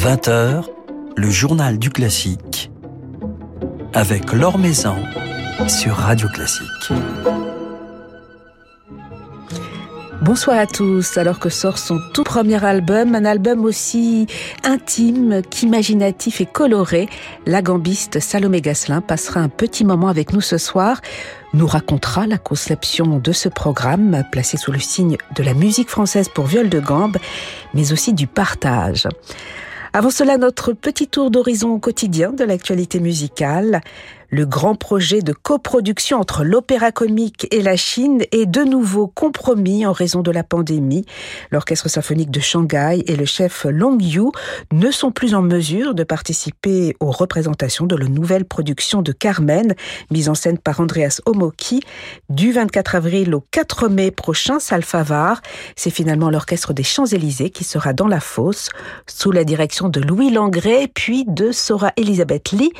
20h, le journal du classique avec Laure Maison sur Radio Classique. Bonsoir à tous. Alors que sort son tout premier album, un album aussi intime qu'imaginatif et coloré, la gambiste Salomé Gasselin passera un petit moment avec nous ce soir, nous racontera la conception de ce programme placé sous le signe de la musique française pour viol de gambe, mais aussi du partage. Avant cela, notre petit tour d'horizon quotidien de l'actualité musicale. Le grand projet de coproduction entre l'opéra comique et la Chine est de nouveau compromis en raison de la pandémie. L'orchestre symphonique de Shanghai et le chef Long Yu ne sont plus en mesure de participer aux représentations de la nouvelle production de Carmen, mise en scène par Andreas Omoki, du 24 avril au 4 mai prochain, Salfavar. C'est finalement l'orchestre des Champs-Élysées qui sera dans la fosse, sous la direction de Louis Langré, puis de Sora Elisabeth Lee.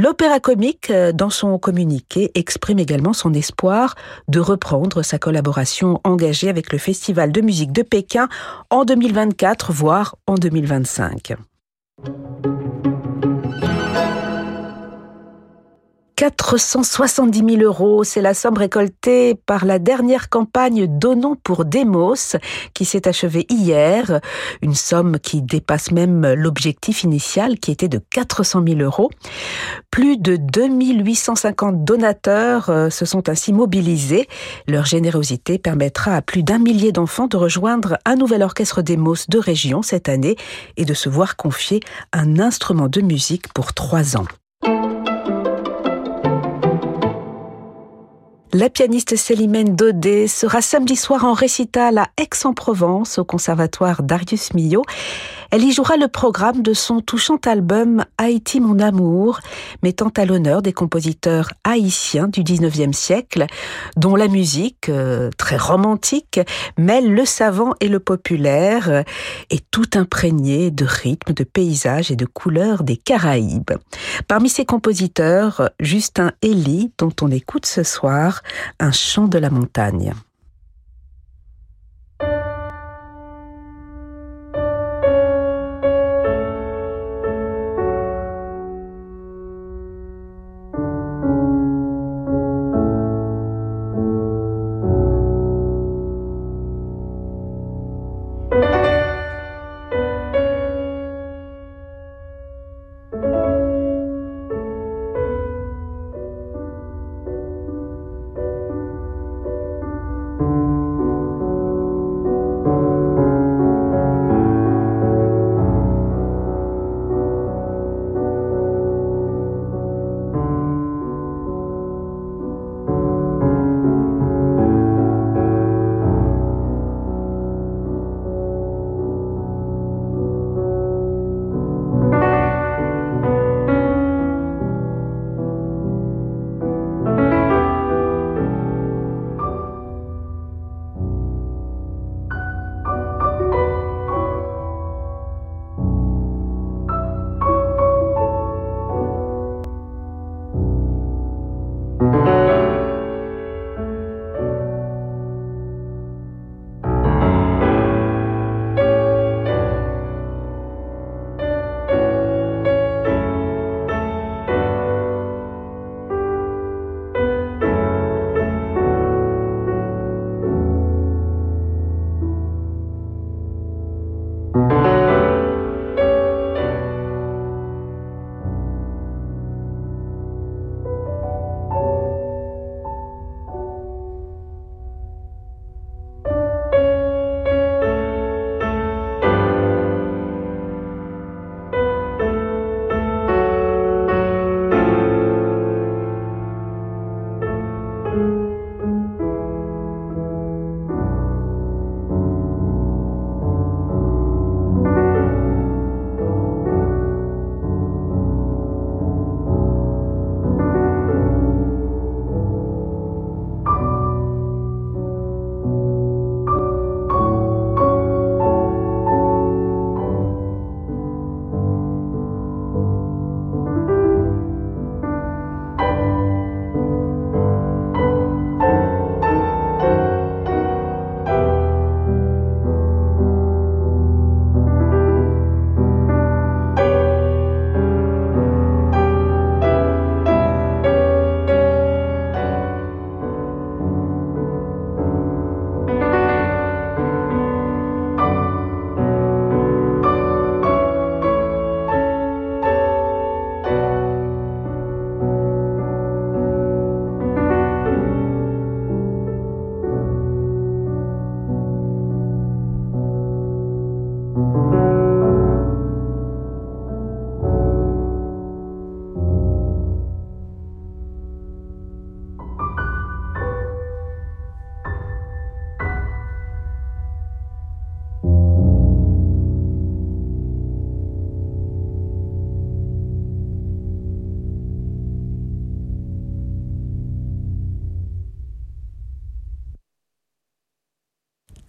L'opéra comique, euh, dans son communiqué, exprime également son espoir de reprendre sa collaboration engagée avec le Festival de musique de Pékin en 2024, voire en 2025. 470 000 euros, c'est la somme récoltée par la dernière campagne Donnons pour Demos qui s'est achevée hier. Une somme qui dépasse même l'objectif initial qui était de 400 000 euros. Plus de 2850 donateurs euh, se sont ainsi mobilisés. Leur générosité permettra à plus d'un millier d'enfants de rejoindre un nouvel orchestre Demos de région cette année et de se voir confier un instrument de musique pour trois ans. La pianiste Célimène Daudet sera samedi soir en récital à Aix-en-Provence au conservatoire Darius Milhaud. Elle y jouera le programme de son touchant album Haïti mon amour, mettant à l'honneur des compositeurs haïtiens du 19e siècle, dont la musique, euh, très romantique, mêle le savant et le populaire, et tout imprégné de rythmes, de paysages et de couleurs des Caraïbes. Parmi ces compositeurs, Justin Elie, dont on écoute ce soir un chant de la montagne.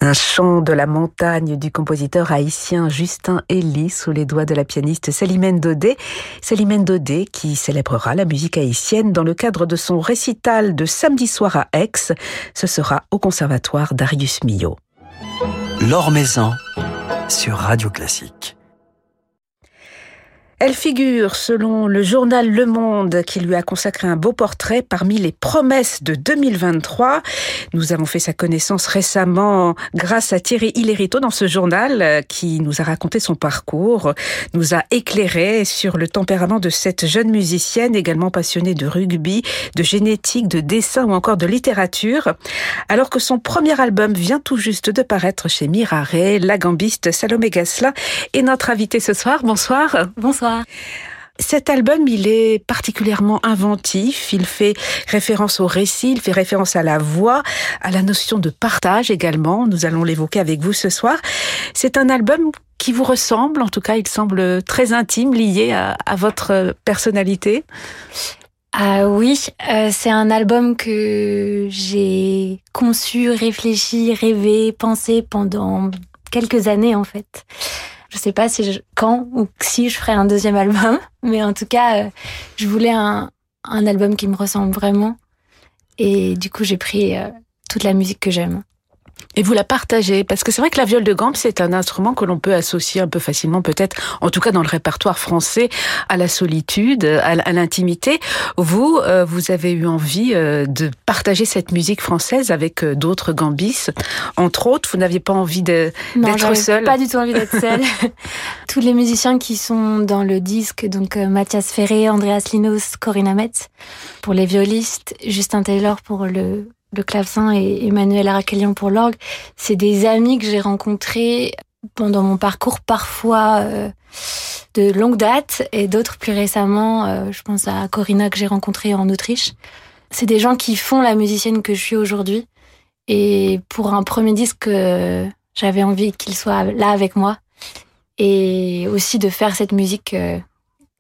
Un chant de la montagne du compositeur haïtien Justin Elie sous les doigts de la pianiste Célimène Daudet. Célimène Daudet qui célébrera la musique haïtienne dans le cadre de son récital de samedi soir à Aix. Ce sera au conservatoire Darius Milhaud. L'Or sur Radio Classique. Elle figure, selon le journal Le Monde, qui lui a consacré un beau portrait parmi les promesses de 2023. Nous avons fait sa connaissance récemment grâce à Thierry Hillerito dans ce journal qui nous a raconté son parcours, nous a éclairé sur le tempérament de cette jeune musicienne également passionnée de rugby, de génétique, de dessin ou encore de littérature. Alors que son premier album vient tout juste de paraître chez Mirare, la gambiste Salomé Gasselin est notre invitée ce soir. Bonsoir. Bonsoir. Cet album, il est particulièrement inventif. Il fait référence au récit, il fait référence à la voix, à la notion de partage également. Nous allons l'évoquer avec vous ce soir. C'est un album qui vous ressemble, en tout cas, il semble très intime, lié à, votre personnalité. Ah oui, euh, c'est un album que j'ai conçu, réfléchi, rêvé, pensé pendant quelques années en fait. Je sais pas si je, quand ou si je ferai un deuxième album, mais en tout cas, euh, je voulais un, un album qui me ressemble vraiment. Et du coup, j'ai pris euh, toute la musique que j'aime et vous la partagez parce que c'est vrai que la viole de gambe c'est un instrument que l'on peut associer un peu facilement peut-être en tout cas dans le répertoire français à la solitude à l'intimité. Vous euh, vous avez eu envie euh, de partager cette musique française avec euh, d'autres gambis entre autres. Vous n'aviez pas envie d'être seul pas du tout envie d'être seul tous les musiciens qui sont dans le disque donc Mathias Ferré Andreas Linos Corinna Metz. Pour les violistes Justin Taylor pour le le clavecin et Emmanuel Aracelian pour l'orgue, c'est des amis que j'ai rencontrés pendant mon parcours, parfois euh, de longue date et d'autres plus récemment. Euh, je pense à Corinna que j'ai rencontrée en Autriche. C'est des gens qui font la musicienne que je suis aujourd'hui. Et pour un premier disque, euh, j'avais envie qu'ils soient là avec moi et aussi de faire cette musique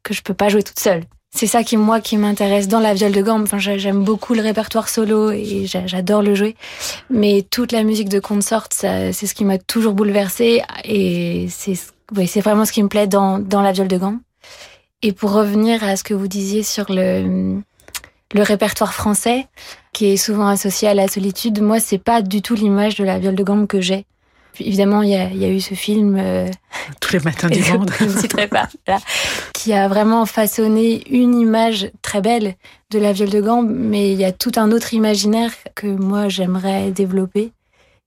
que je peux pas jouer toute seule c'est ça qui moi qui m'intéresse dans la viole de gamme. Enfin, j'aime beaucoup le répertoire solo et j'adore le jouer. Mais toute la musique de consort, c'est ce qui m'a toujours bouleversée et c'est vraiment ce qui me plaît dans dans la viole de gamme. Et pour revenir à ce que vous disiez sur le le répertoire français, qui est souvent associé à la solitude, moi c'est pas du tout l'image de la viole de gamme que j'ai évidemment, il y a, eu ce film. Euh, Tous les matins du monde. je ne citerai pas. qui a vraiment façonné une image très belle de la viole de gambe, mais il y a tout un autre imaginaire que moi j'aimerais développer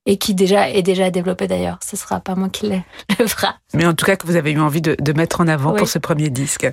et qui déjà est déjà développé d'ailleurs. Ce sera pas moi qui le, fera. Mais en tout cas que vous avez eu envie de, mettre en avant pour ce premier disque.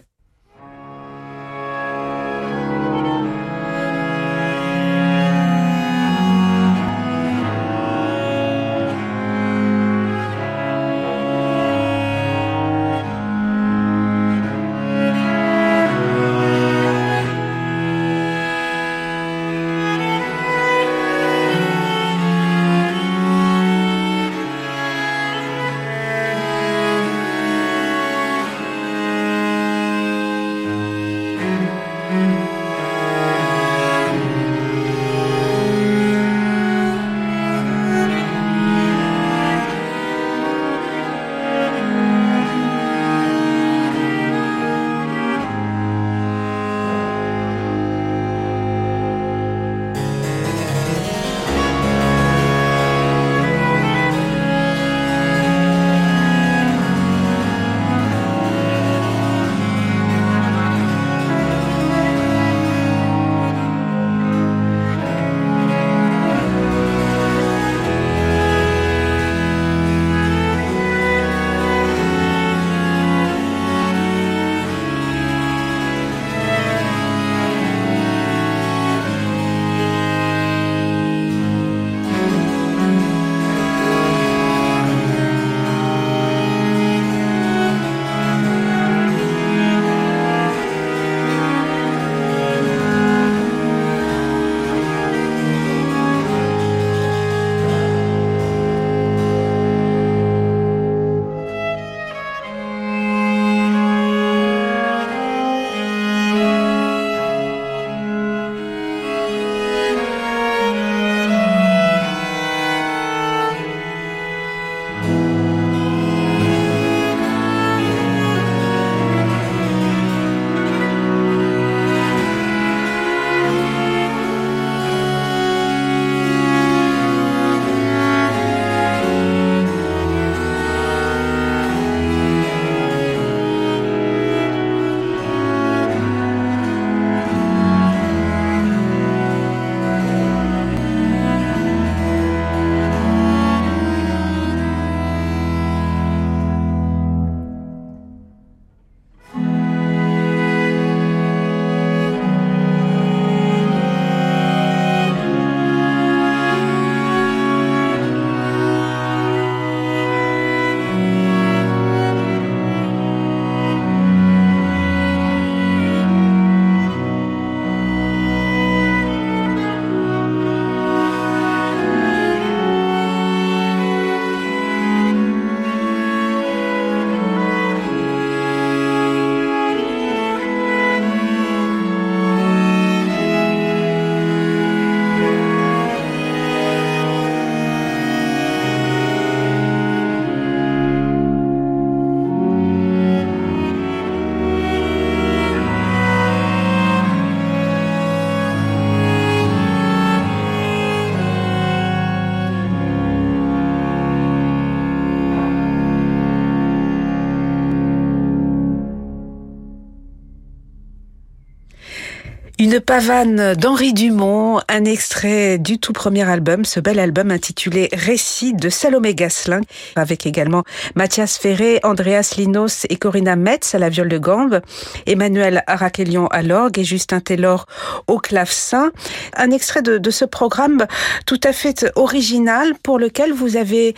Une pavane d'Henri Dumont, un extrait du tout premier album, ce bel album intitulé Récit de Salomé Gasselin, avec également Mathias Ferré, Andreas Linos et Corinna Metz à la viole de gambe, Emmanuel Araquelion à l'orgue et Justin Taylor au clavecin. Un extrait de, de ce programme tout à fait original pour lequel vous avez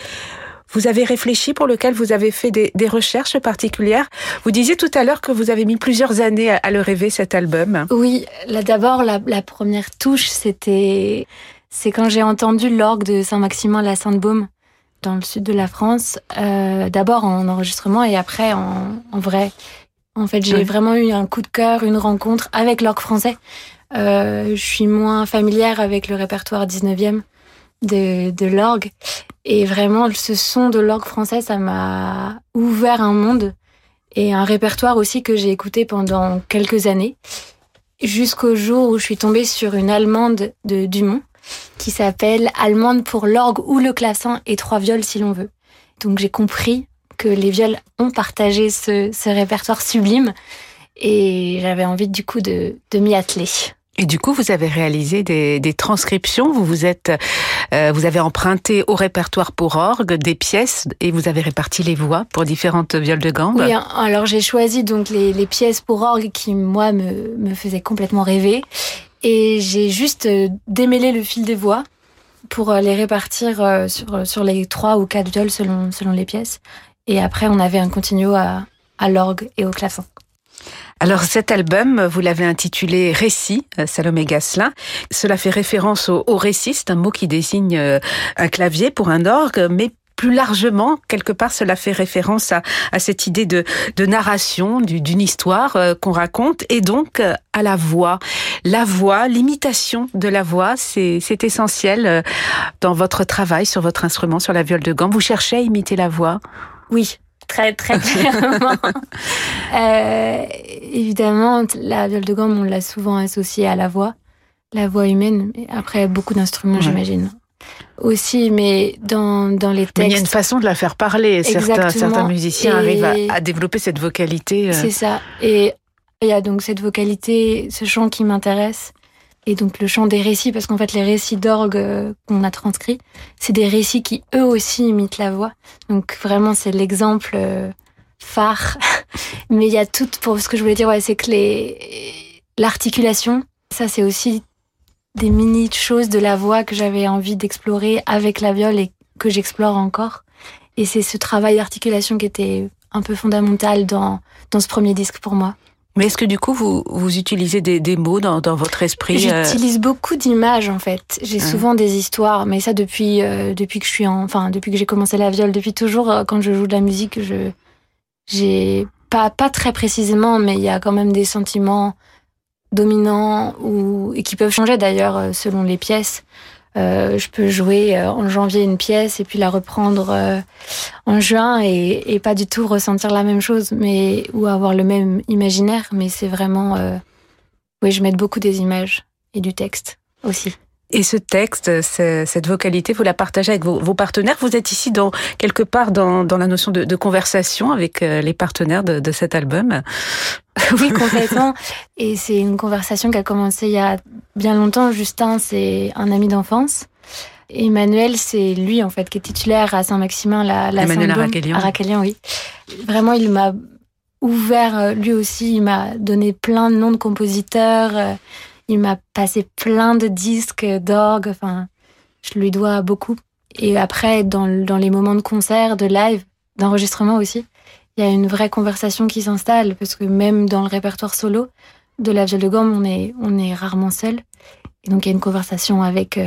vous avez réfléchi, pour lequel vous avez fait des, des recherches particulières. Vous disiez tout à l'heure que vous avez mis plusieurs années à, à le rêver, cet album. Oui, là d'abord, la, la, première touche, c'était c'est quand j'ai entendu l'orgue de Saint-Maximin la Sainte-Baume dans le sud de la France, euh, d'abord en enregistrement et après en, en vrai. En fait, j'ai oui. vraiment eu un coup de cœur, une rencontre avec l'orgue français. Euh, je suis moins familière avec le répertoire 19e de, de l'orgue. Et vraiment, ce son de l'orgue français, ça m'a ouvert un monde et un répertoire aussi que j'ai écouté pendant quelques années, jusqu'au jour où je suis tombée sur une allemande de Dumont qui s'appelle Allemande pour l'orgue ou le clavecin et trois viols si l'on veut. Donc j'ai compris que les viols ont partagé ce, ce répertoire sublime et j'avais envie du coup de, de m'y atteler. Et du coup, vous avez réalisé des, des transcriptions. Vous vous êtes, euh, vous avez emprunté au répertoire pour orgue des pièces et vous avez réparti les voix pour différentes violes de gambe. Oui, alors j'ai choisi donc les, les, pièces pour orgue qui moi me, me faisaient complètement rêver et j'ai juste euh, démêlé le fil des voix pour euh, les répartir sur sur les trois ou quatre viols selon selon les pièces. Et après, on avait un continuo à, à l'orgue et au clavecin. Alors cet album, vous l'avez intitulé Récit, Salomé Gasselin. Cela fait référence au, au récit, c'est un mot qui désigne un clavier pour un orgue, mais plus largement, quelque part, cela fait référence à, cette idée de, narration, d'une histoire euh, qu'on raconte, et donc euh, à la voix. La voix, l'imitation de la voix, c'est essentiel euh, dans votre travail sur votre instrument, sur la viole de gamme. Vous cherchez à imiter la voix? Oui, très très clairement. euh, évidemment, la viole de gamme, on l'a souvent associée à la voix, la voix humaine. Après, beaucoup d'instruments, ouais. j'imagine. Aussi, mais dans, dans les textes. Mais il y a une façon de la faire parler. Certains, certains musiciens Et... arrivent à, à, développer cette vocalité. Euh... C'est ça. Et il y a donc cette vocalité, ce chant qui m'intéresse. Et donc le chant des récits, parce qu'en fait les récits d'orgue euh, qu'on a transcrits, c'est des récits qui eux aussi imitent la voix. Donc vraiment c'est l'exemple euh, phare. Mais il y a tout, pour ce que je voulais dire, ouais, c'est que les l'articulation, ça c'est aussi des mini choses de la voix que j'avais envie d'explorer avec la viole et que j'explore encore. Et c'est ce travail d'articulation qui était un peu fondamental dans, dans ce premier disque pour moi. Mais est-ce que du coup vous, vous utilisez des, des mots dans, dans votre esprit euh J'utilise euh... beaucoup d'images en fait. J'ai mmh. souvent des histoires, mais ça depuis euh, depuis que je suis en, enfin depuis que j'ai commencé la viole, depuis toujours euh, quand je joue de la musique, je j'ai pas pas très précisément, mais il y a quand même des sentiments dominants ou et qui peuvent changer d'ailleurs euh, selon les pièces. Euh, je peux jouer euh, en janvier une pièce et puis la reprendre euh, en juin et, et, pas du tout ressentir la même chose, mais ou avoir le même imaginaire. Mais c'est vraiment, euh, oui, je mets beaucoup des images et du texte aussi. Et ce texte, cette vocalité, vous la partagez avec vos, vos, partenaires. Vous êtes ici dans quelque part dans, dans la notion de, de, conversation avec euh, les partenaires de, de cet album. Oui, complètement. Et c'est une conversation qui a commencé il y a bien longtemps. Justin, c'est un ami d'enfance. Emmanuel, c'est lui en fait qui est titulaire à Saint-Maximin, la, la Emmanuel Araquelian. Araquelian, oui. Vraiment, il m'a ouvert, euh, lui aussi, il m'a donné plein de noms de compositeurs. Euh, il m'a passé plein de disques d'orgue. Enfin, je lui dois beaucoup. Et après, dans, dans les moments de concert, de live, d'enregistrement aussi, il y a une vraie conversation qui s'installe parce que même dans le répertoire solo de la viole de gomme, on est, on est rarement seul. Et donc, il y a une conversation avec euh,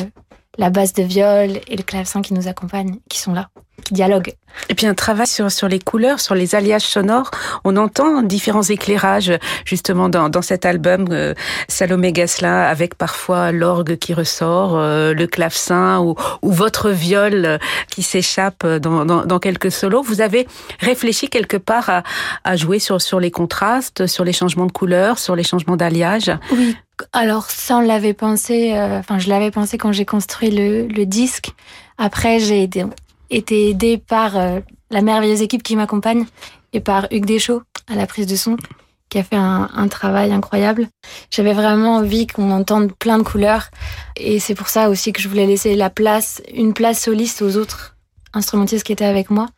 la basse de viol et le clavecin qui nous accompagnent, qui sont là, qui dialoguent. Et puis un travail sur, sur les couleurs, sur les alliages sonores. On entend différents éclairages justement dans, dans cet album euh, Salomé Gasselin avec parfois l'orgue qui ressort, euh, le clavecin ou, ou votre viol qui s'échappe dans, dans, dans, quelques solos. Vous avez réfléchi quelque part à, à jouer sur, sur les contrastes, sur les changements de couleurs, sur les changements d'alliage? Oui, alors ça on l'avait pensé, euh, enfin je l'avais pensé quand j'ai construit le, le disque. Après j'ai été, aidée par euh, la merveilleuse équipe qui m'accompagne et par Hugues Deschaux à la prise de son qui a fait un, un travail incroyable. J'avais vraiment envie qu'on entende plein de couleurs et c'est pour ça aussi que je voulais laisser la place, une place soliste aux autres instrumentistes qui étaient avec moi.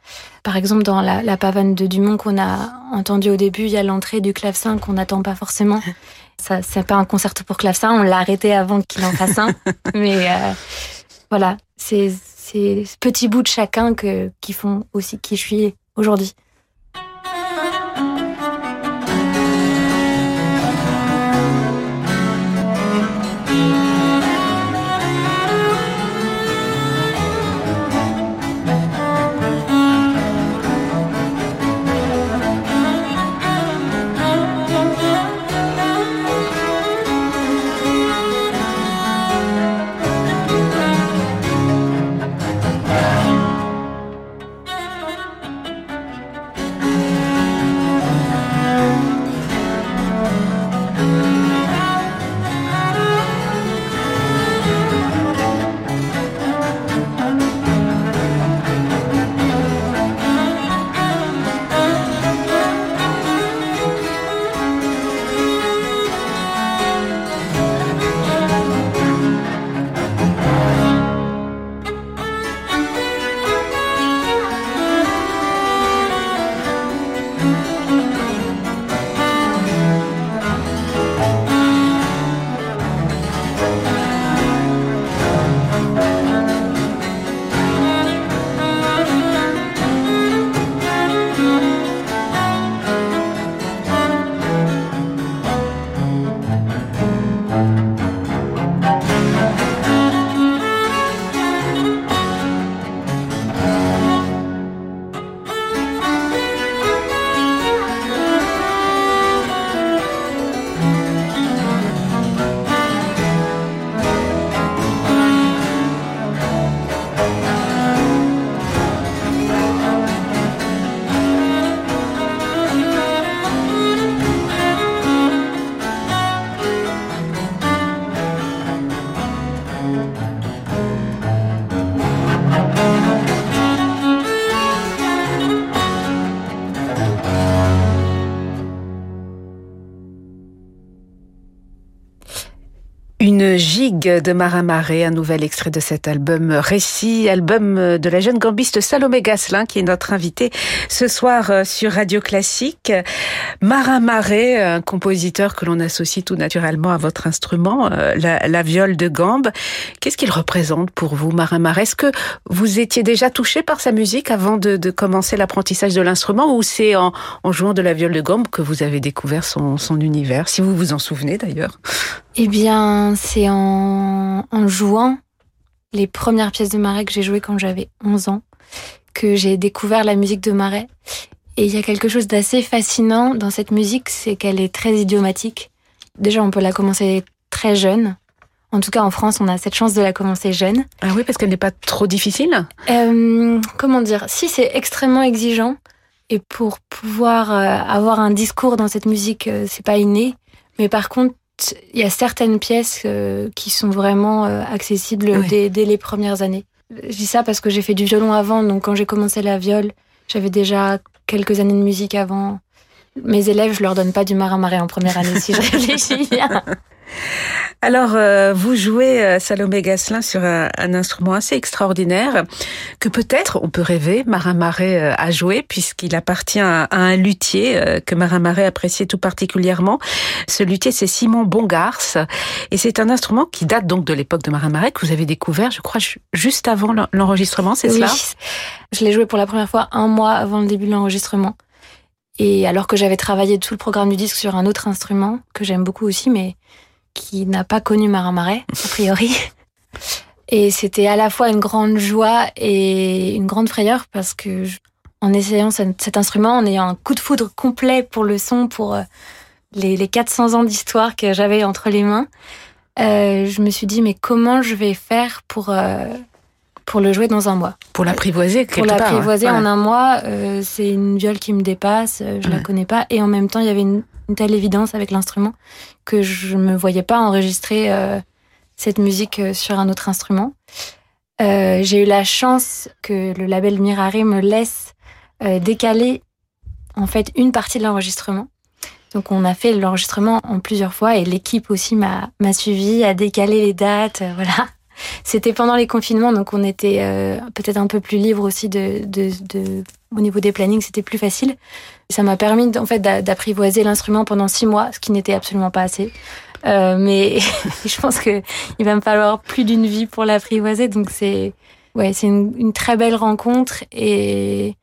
Par exemple, dans la, la pavane de Dumont qu'on a entendu au début, il y a l'entrée du clavecin qu'on n'attend pas forcément. Ça, c'est pas un concerto pour clavecin, on l'a arrêté avant qu'il en fasse un. Mais euh, voilà, c'est ces petits bouts de chacun que, qui font aussi qui je suis aujourd'hui. Gigue de Marin Marais, un nouvel extrait de cet album Récit, album de la jeune gambiste Salomé Gasselin, qui est notre invitée ce soir euh, sur Radio Classique. Marin Marais, un compositeur que l'on associe tout naturellement à votre instrument, euh, la, viole de gambe. Qu'est-ce qu'il représente pour vous, Marin Marais Est-ce que vous étiez déjà touché par sa musique avant de, commencer l'apprentissage de l'instrument ou c'est en, jouant de la viole de gambe que vous avez découvert son univers, si vous vous en souvenez d'ailleurs eh bien, c'est en, jouant les premières pièces de Marais que j'ai jouées quand j'avais 11 ans que j'ai découvert la musique de Marais. Et il y a quelque chose d'assez fascinant dans cette musique, c'est qu'elle est très idiomatique. Déjà, on peut la commencer très jeune. En tout cas, en France, on a cette chance de la commencer jeune. Ah oui, parce qu'elle n'est pas trop difficile euh, Comment dire? Si, c'est extrêmement exigeant. Et pour pouvoir euh, avoir un discours dans cette musique, euh, c'est pas inné. Mais par contre, il y a certaines pièces euh, qui sont vraiment euh, accessibles dès, les premières années. Je dis ça parce que j'ai fait du violon avant, donc quand j'ai commencé la viole, j'avais déjà quelques années de musique avant. Mes élèves, je leur donne pas du marin-marais en première année si je réfléchis bien. Alors, euh, vous jouez euh, Salomé Gasselin sur un, instrument assez extraordinaire que peut-être on peut rêver Marin Marais euh, à jouer puisqu'il appartient à, un luthier que Marin Marais appréciait tout particulièrement. Ce luthier, c'est Simon Bongars et c'est un instrument qui date donc de l'époque de Marin Marais que vous avez découvert, je crois, juste avant l'enregistrement, c'est oui. Je l'ai joué pour la première fois un mois avant le début de l'enregistrement. Et alors que j'avais travaillé tout le programme du disque sur un autre instrument que j'aime beaucoup aussi, mais qui n'a pas connu Marin Marais, a priori. Et c'était à la fois une grande joie et une grande frayeur parce que en essayant cet instrument, en ayant un coup de foudre complet pour le son, pour euh, les, 400 ans d'histoire que j'avais entre les mains, euh, je me suis dit mais comment je vais faire pour euh, pour le jouer dans un mois Pour l'apprivoiser quelque Pour l'apprivoiser en un mois, c'est une viole qui me dépasse, je la connais pas et en même temps il y avait une, une telle évidence avec l'instrument que je me voyais pas enregistrer euh, cette musique euh, sur un autre instrument. Euh, j'ai eu la chance que le label Mirare me laisse décaler en fait une partie de l'enregistrement. Donc on a fait l'enregistrement en plusieurs fois et l'équipe aussi m'a m'a suivi, a décalé les dates, voilà. C'était pendant les confinements, donc on était euh, peut-être un peu plus libre aussi de, de, de, au niveau des plannings, c'était plus facile. Ça m'a permis en fait d'apprivoiser l'instrument pendant six mois, ce qui n'était absolument pas assez. Euh, mais je pense que il va me falloir plus d'une vie pour l'apprivoiser, donc c'est ouais, c'est une, une, très belle rencontre et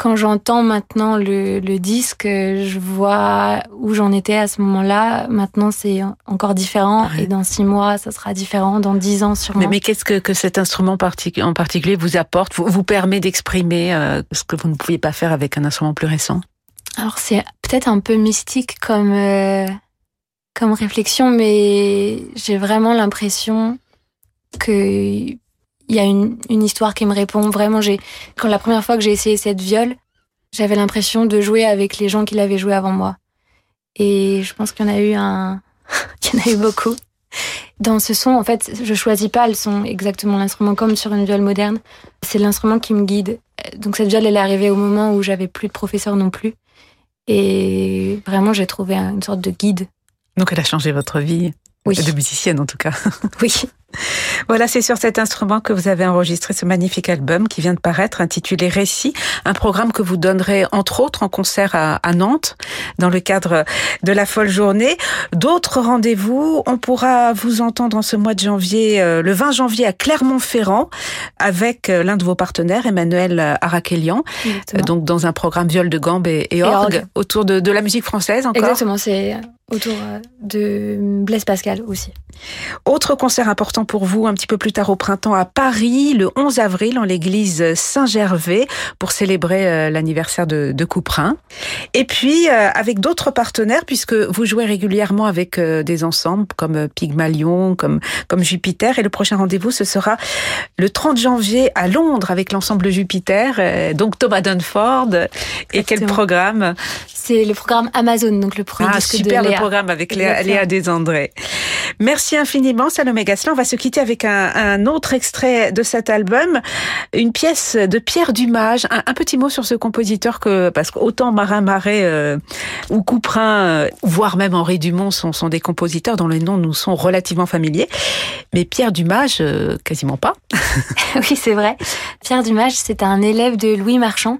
quand j'entends maintenant le, le, disque, je vois où j'en étais à ce moment-là. Maintenant, c'est encore différent. Et dans six mois, ça sera différent. Dans dix ans, sûrement. Mais, mais qu'est-ce que, que cet instrument en particulier vous apporte, vous, vous permet d'exprimer euh, ce que vous ne pouviez pas faire avec un instrument plus récent? Alors, c'est peut-être un peu mystique comme, euh, comme réflexion, mais j'ai vraiment l'impression que il y a une, une, histoire qui me répond. Vraiment, j'ai quand la première fois que j'ai essayé cette viole, j'avais l'impression de jouer avec les gens qui l'avaient joué avant moi. Et je pense qu'il y en a eu un, qu'il y en a eu beaucoup. Dans ce son, en fait, je choisis pas le son exactement l'instrument comme sur une viole moderne. C'est l'instrument qui me guide. Donc cette viole, elle est arrivée au moment où j'avais plus de professeur non plus. Et vraiment, j'ai trouvé une sorte de guide. Donc elle a changé votre vie. Oui. De musicienne en tout cas. Oui. Voilà, c'est sur cet instrument que vous avez enregistré ce magnifique album qui vient de paraître, intitulé Récit, un programme que vous donnerez entre autres en concert à, à Nantes dans le cadre de la folle journée. D'autres rendez-vous, on pourra vous entendre en ce mois de janvier, euh, le 20 janvier à Clermont-Ferrand, avec euh, l'un de vos partenaires, Emmanuel Arakelian, euh, donc dans un programme viol de gambe et, et, orgue, autour de, de la musique française encore. Exactement, c'est autour de Blaise Pascal aussi. Autre concert important pour vous un petit peu plus tard au printemps à Paris, le 11 avril en l'église Saint-Gervais pour célébrer euh, l'anniversaire de, de, Couperin. Et puis euh, avec d'autres partenaires puisque vous jouez régulièrement avec euh, des ensembles comme Pygmalion, comme comme Jupiter et le prochain rendez-vous ce sera le 30 janvier à Londres avec l'ensemble Jupiter, donc Thomas Dunford. Et quel programme C'est le programme Amazon, donc le premier ah, disque super de Léa. le programme avec Léa, Léa Desandré. Merci infiniment, Salomé Gasselin. On va se quitter avec un, un, autre extrait de cet album, une pièce de Pierre Dumage. Un, un petit mot sur ce compositeur que, parce qu'autant Marin Marais euh, ou Couperin, euh, voire même Henri Dumont sont, sont, des compositeurs dont les noms nous sont relativement familiers. Mais Pierre Dumage, euh, quasiment pas. oui, c'est vrai. Pierre Dumage, c'est un élève de Louis Marchand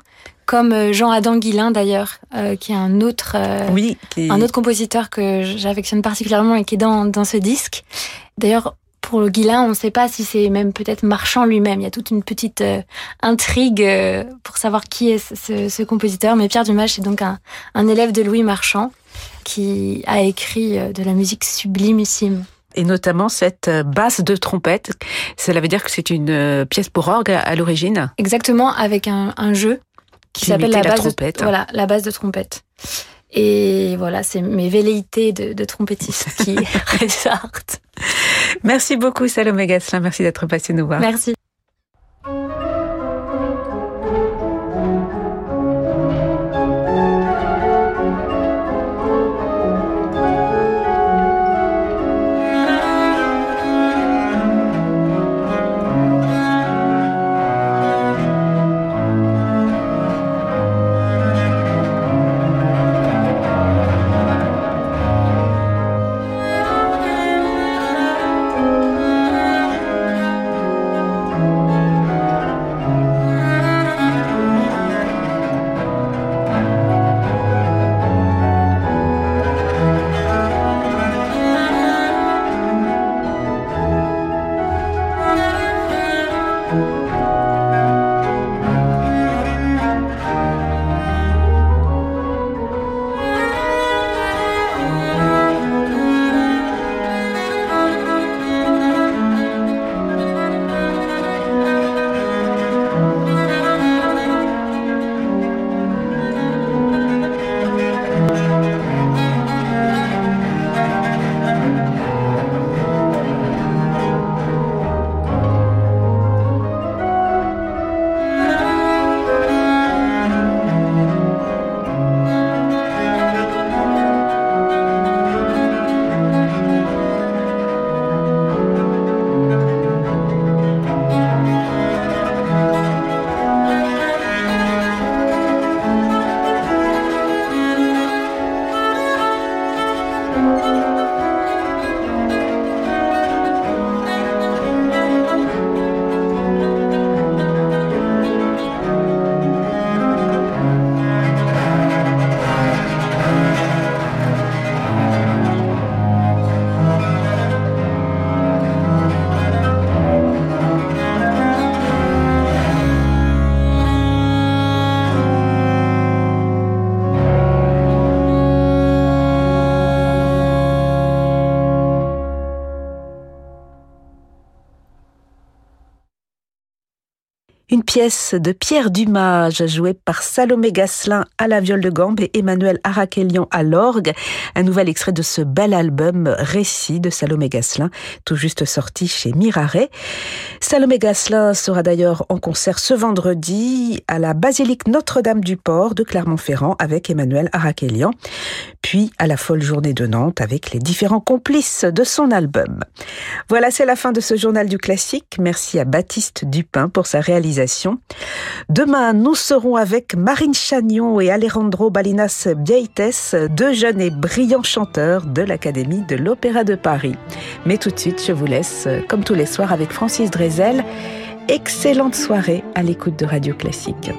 comme Jean-Adam Guillain d'ailleurs, euh, qui est un autre, euh, oui, qui... un autre compositeur que j'affectionne particulièrement et qui est dans, dans ce disque. D'ailleurs, pour le Guillain, on ne sait pas si c'est même peut-être Marchand lui-même. Il y a toute une petite euh, intrigue pour savoir qui est ce, ce compositeur. Mais Pierre Dumage, c'est donc un, un, élève de Louis Marchand qui a écrit de la musique sublimissime et notamment cette basse de trompette. Cela veut dire que c'est une pièce pour orgue à l'origine Exactement, avec un, un jeu qui s'appelle la, la, trompette. de voilà la base de trompette. Et voilà, c'est mes velléités de, de trompettiste qui ressortent. Merci beaucoup Salomé Gasselin, merci d'être passé nous voir. Merci. Pièce de Pierre Dumas, jouée par Salomé Gasselin à la viole de gambe et Emmanuel Arakelian à l'orgue. Un nouvel extrait de ce bel album Récit de Salomé Gasselin, tout juste sorti chez Miraret. Salomé Gasselin sera d'ailleurs en concert ce vendredi à la basilique Notre-Dame du Port de Clermont-Ferrand avec Emmanuel Arakelian, puis à la folle journée de Nantes avec les différents complices de son album. Voilà, c'est la fin de ce journal du classique. Merci à Baptiste Dupin pour sa réalisation. Demain, nous serons avec Marine Chagnon et Alejandro Balinas Biaites, deux jeunes et brillants chanteurs de l'Académie de l'Opéra de Paris. Mais tout de suite, je vous laisse, comme tous les soirs, avec Francis Drezel. Excellente soirée à l'écoute de Radio Classique.